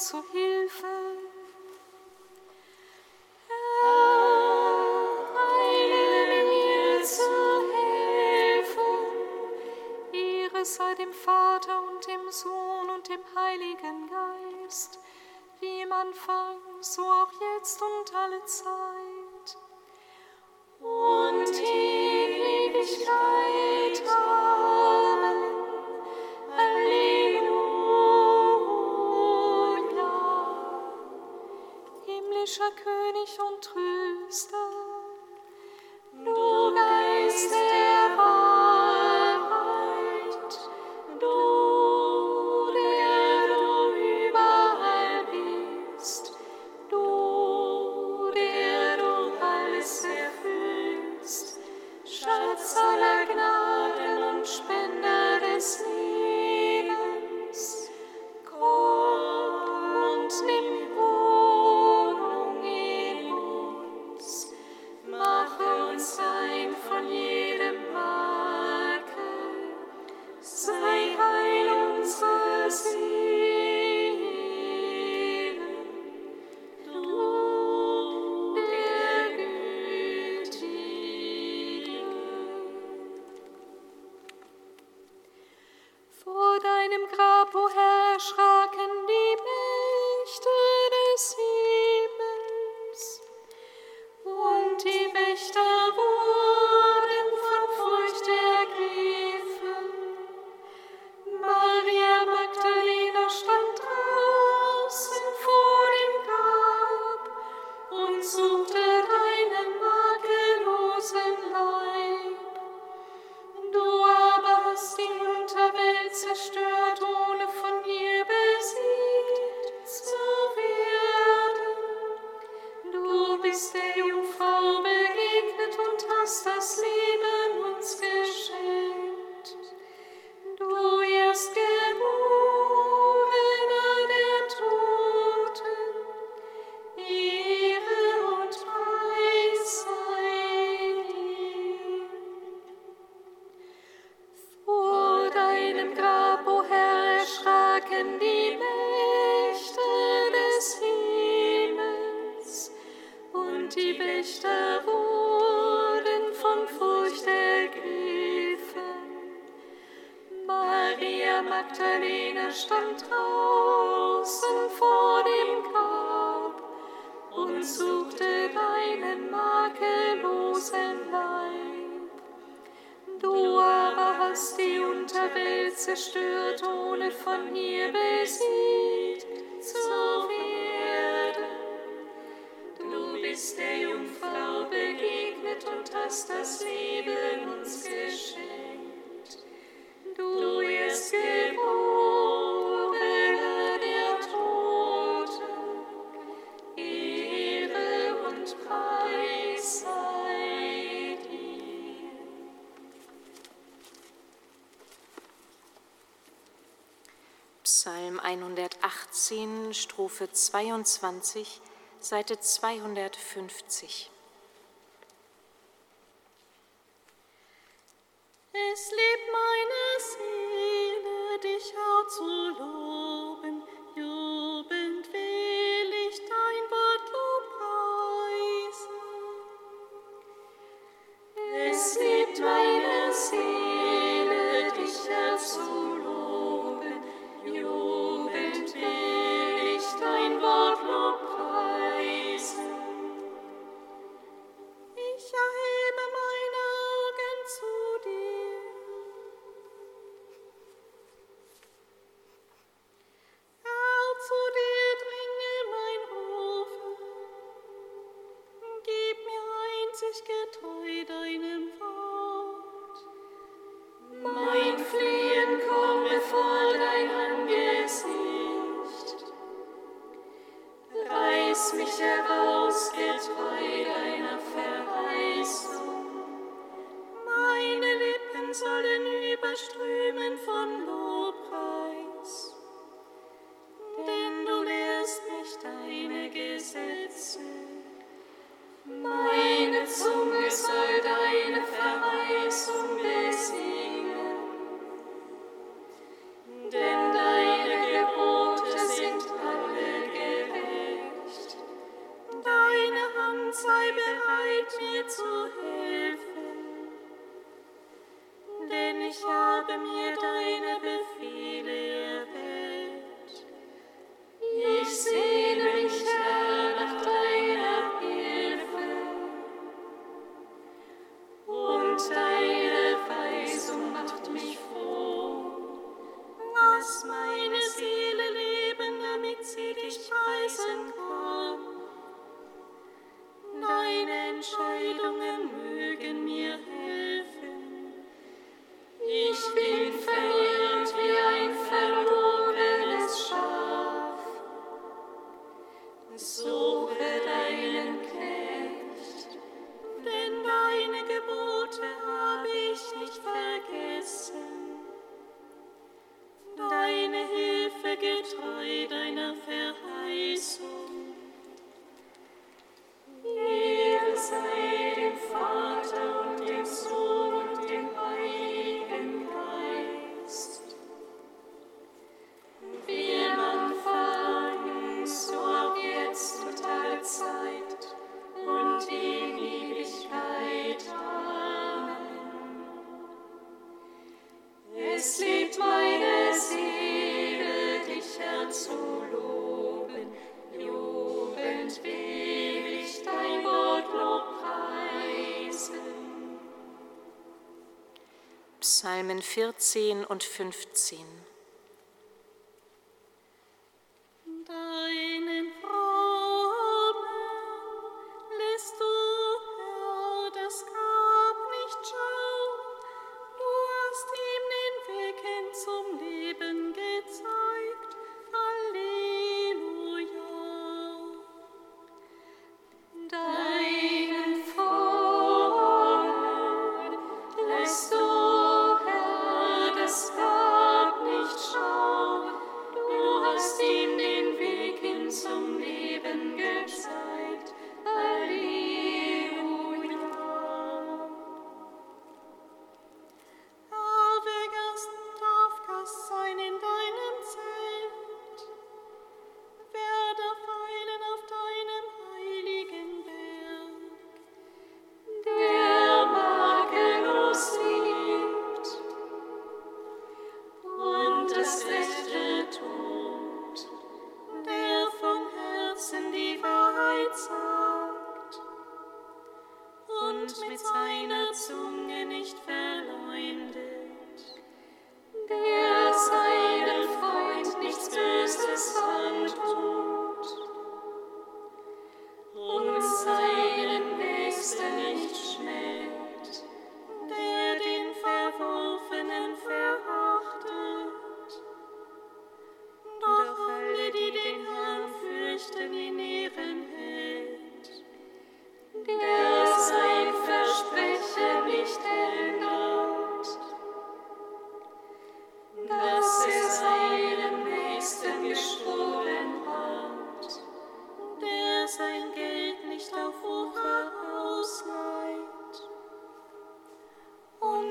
zu Hilfe. Herr, sei dem Vater und dem Sohn und dem Heiligen Geist, wie im Anfang, so auch jetzt und alle Zeit voller Gnaden und Spenden. Magdalene stand draußen vor dem Grab und suchte deinen makellosen Leib. Du aber hast die Unterwelt zerstört, ohne von ihr besiegt. Psalm 118, Strophe 22, Seite 250. Es lebt meine Seele, dich auch zu loben. Sei bereit, mir zu helfen. listen. Psalmen 14 und 15.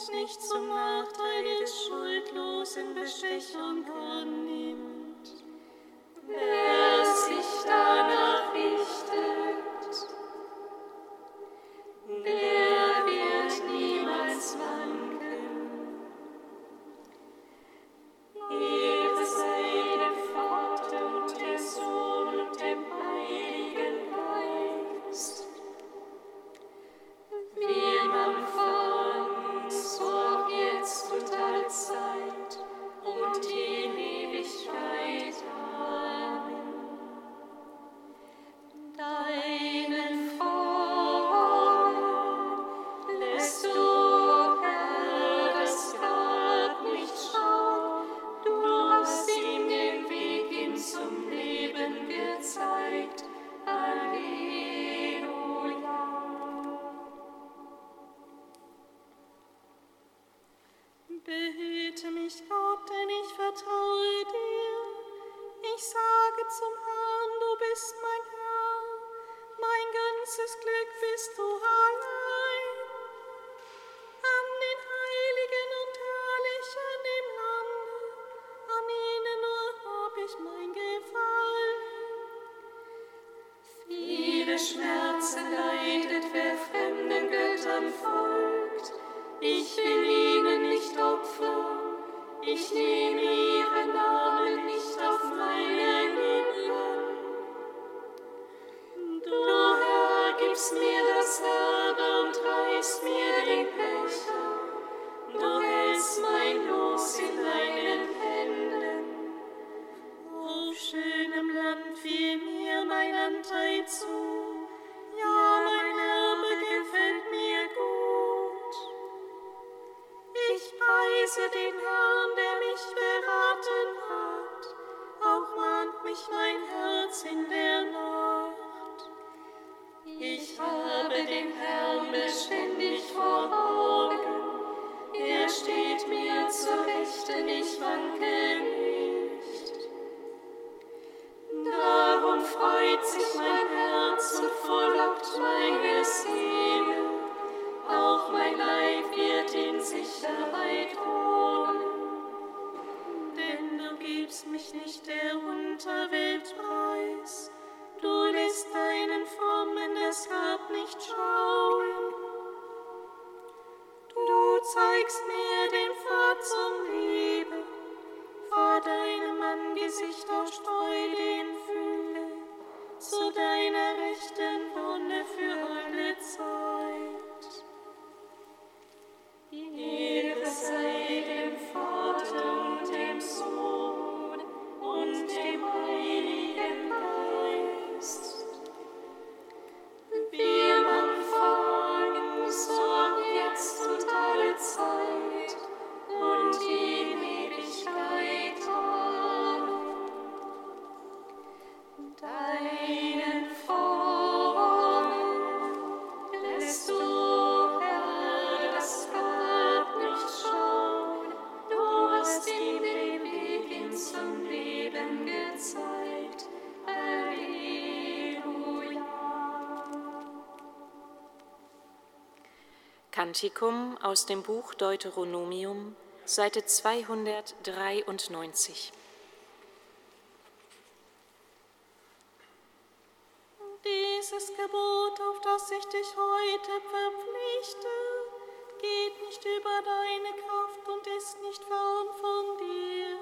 uns nicht zum Nachteil des Schuldlosen Bestechung kann. Nie. Kantikum aus dem Buch Deuteronomium, Seite 293. Dieses Gebot, auf das ich dich heute verpflichte, geht nicht über deine Kraft und ist nicht fern von dir.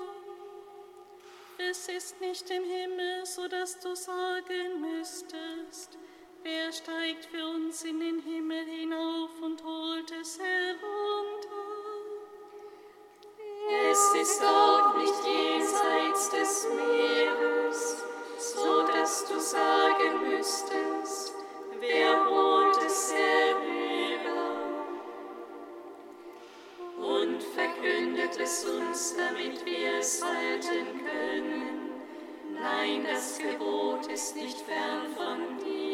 Es ist nicht im Himmel, so dass du sagen müsstest, wer steigt für uns in den Himmel hinauf und holt es herunter. Es ist auch nicht jenseits des Meeres, so dass du sagen müsstest, wer holt es herüber und verkündet es uns, damit wir es halten können. Nein, das Gebot ist nicht fern von dir.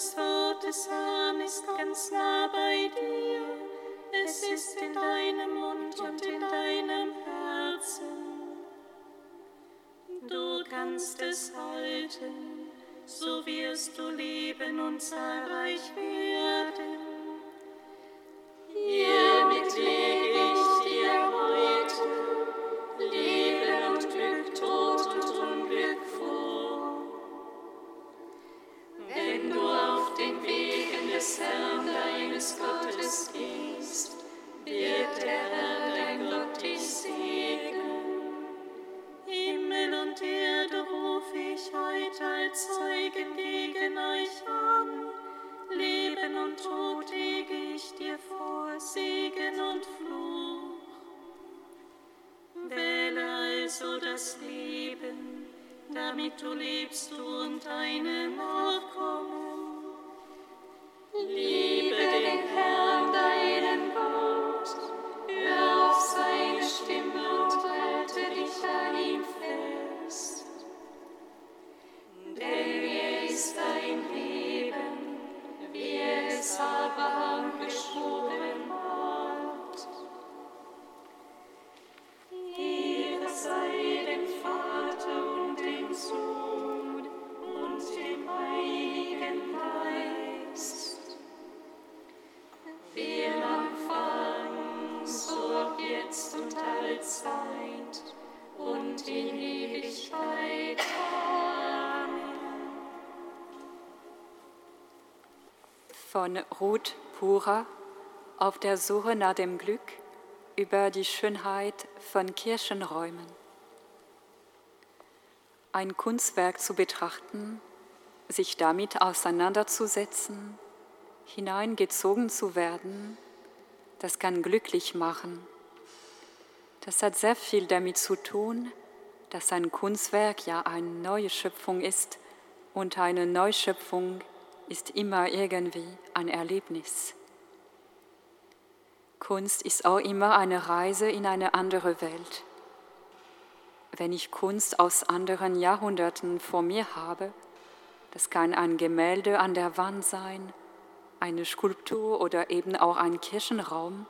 Das Wort des Herrn ist ganz nah bei dir. Es ist in deinem Mund und in deinem Herzen. Du kannst es halten, so wirst du leben und zahlreich werden. Von Ruth Pura auf der Suche nach dem Glück über die Schönheit von Kirchenräumen. Ein Kunstwerk zu betrachten, sich damit auseinanderzusetzen, hineingezogen zu werden, das kann glücklich machen. Das hat sehr viel damit zu tun, dass ein Kunstwerk ja eine neue Schöpfung ist und eine Neuschöpfung ist immer irgendwie ein Erlebnis. Kunst ist auch immer eine Reise in eine andere Welt. wenn ich Kunst aus anderen Jahrhunderten vor mir habe, das kann ein Gemälde an der Wand sein, eine Skulptur oder eben auch ein Kirchenraum,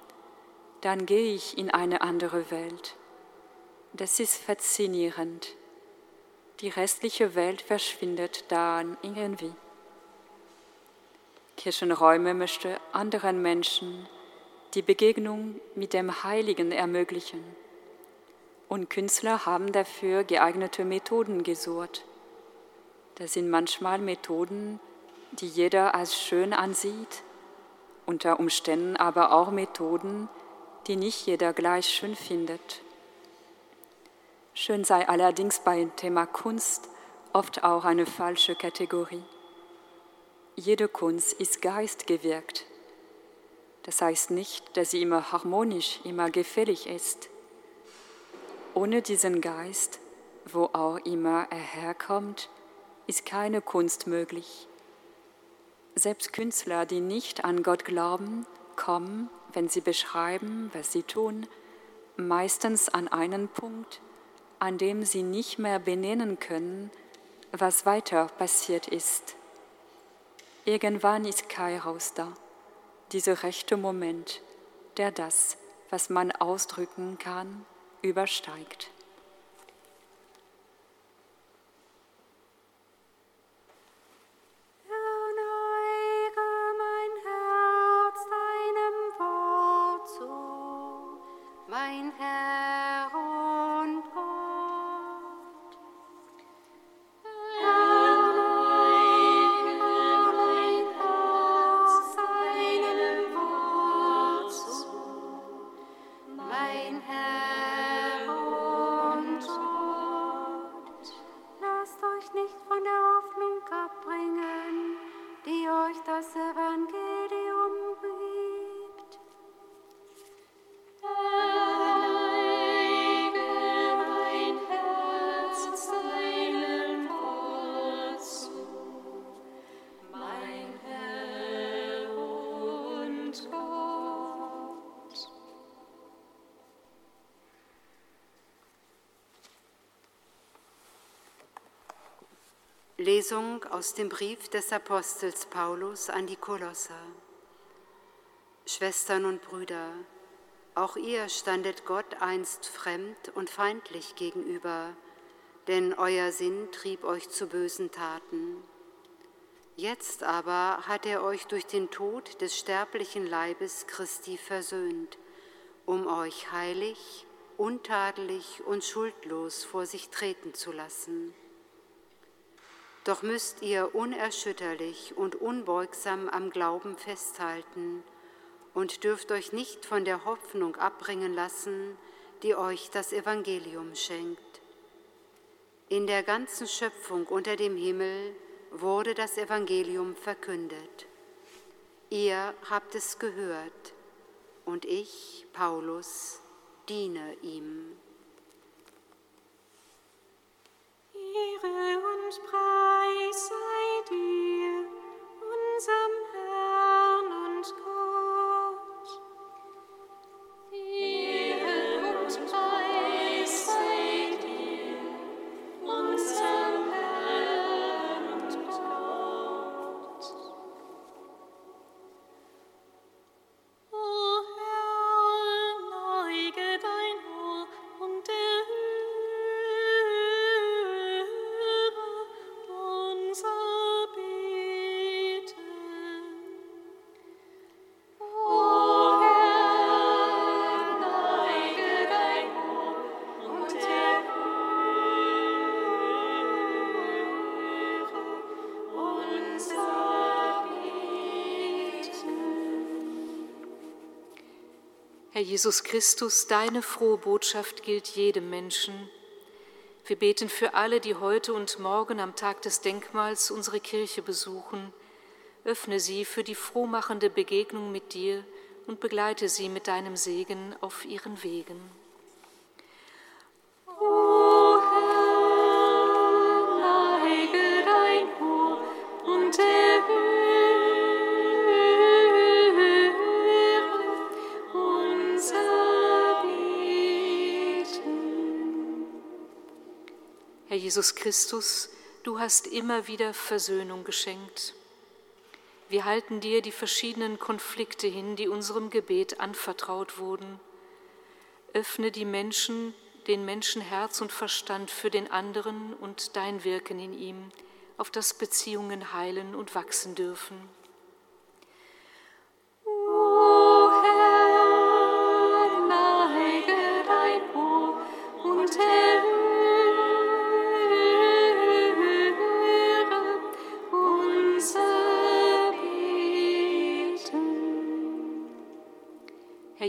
dann gehe ich in eine andere Welt. Das ist faszinierend. Die restliche Welt verschwindet dann irgendwie. Kirchenräume möchte anderen Menschen die Begegnung mit dem Heiligen ermöglichen. Und Künstler haben dafür geeignete Methoden gesucht. Das sind manchmal Methoden, die jeder als schön ansieht, unter Umständen aber auch Methoden, die nicht jeder gleich schön findet. Schön sei allerdings beim Thema Kunst oft auch eine falsche Kategorie. Jede Kunst ist geistgewirkt. Das heißt nicht, dass sie immer harmonisch, immer gefällig ist. Ohne diesen Geist, wo auch immer er herkommt, ist keine Kunst möglich. Selbst Künstler, die nicht an Gott glauben, kommen, wenn sie beschreiben, was sie tun, meistens an einen Punkt, an dem sie nicht mehr benennen können, was weiter passiert ist. Irgendwann ist Kairos da, dieser rechte Moment, der das, was man ausdrücken kann, übersteigt. euch das erwarten. Lesung aus dem Brief des Apostels Paulus an die Kolosser. Schwestern und Brüder, auch ihr standet Gott einst fremd und feindlich gegenüber, denn euer Sinn trieb euch zu bösen Taten. Jetzt aber hat er euch durch den Tod des sterblichen Leibes Christi versöhnt, um euch heilig, untadelig und schuldlos vor sich treten zu lassen. Doch müsst ihr unerschütterlich und unbeugsam am Glauben festhalten und dürft euch nicht von der Hoffnung abbringen lassen, die euch das Evangelium schenkt. In der ganzen Schöpfung unter dem Himmel wurde das Evangelium verkündet. Ihr habt es gehört und ich, Paulus, diene ihm. Ehre und Preis sei dir, unserem Herr Jesus Christus, deine frohe Botschaft gilt jedem Menschen. Wir beten für alle, die heute und morgen am Tag des Denkmals unsere Kirche besuchen. Öffne sie für die frohmachende Begegnung mit dir und begleite sie mit deinem Segen auf ihren Wegen. Jesus Christus, du hast immer wieder Versöhnung geschenkt. Wir halten dir die verschiedenen Konflikte hin, die unserem Gebet anvertraut wurden. Öffne die Menschen, den Menschen Herz und Verstand für den anderen und dein Wirken in ihm, auf das Beziehungen heilen und wachsen dürfen.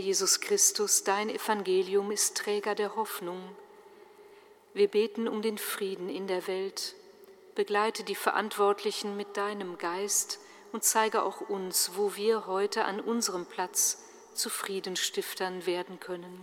Jesus Christus, dein Evangelium ist Träger der Hoffnung. Wir beten um den Frieden in der Welt. Begleite die Verantwortlichen mit deinem Geist und zeige auch uns, wo wir heute an unserem Platz zu Friedenstiftern werden können.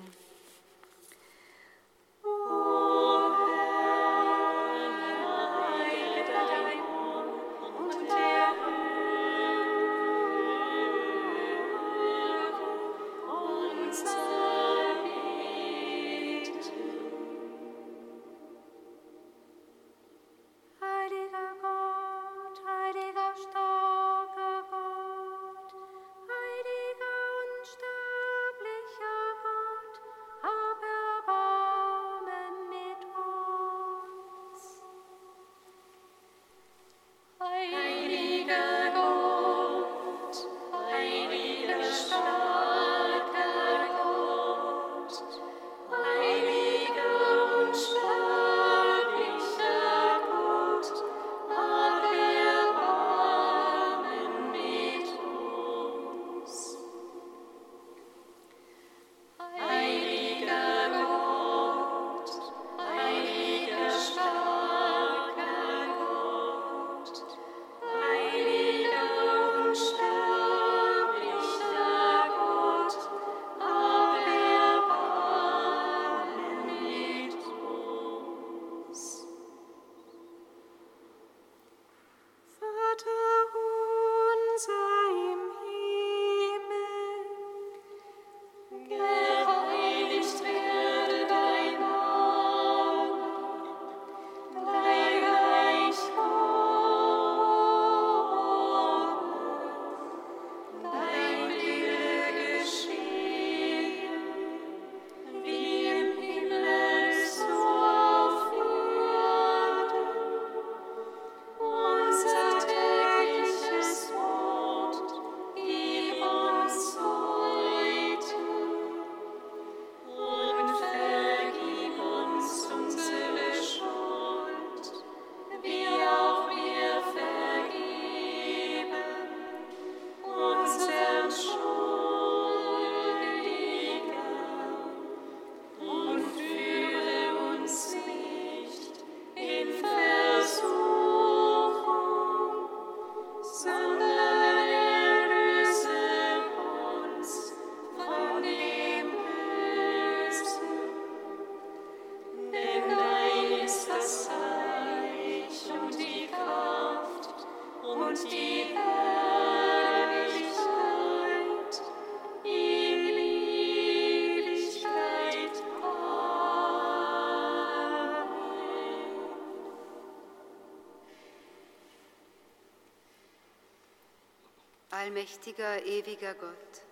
Allmächtiger, ewiger Gott,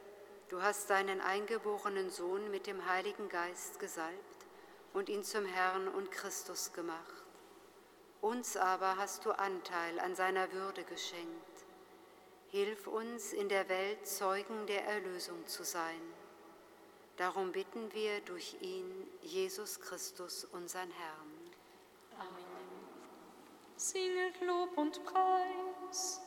du hast deinen eingeborenen Sohn mit dem Heiligen Geist gesalbt und ihn zum Herrn und Christus gemacht. Uns aber hast du Anteil an seiner Würde geschenkt. Hilf uns in der Welt Zeugen der Erlösung zu sein. Darum bitten wir durch ihn, Jesus Christus, unseren Herrn. Amen. Singet Lob und Preis.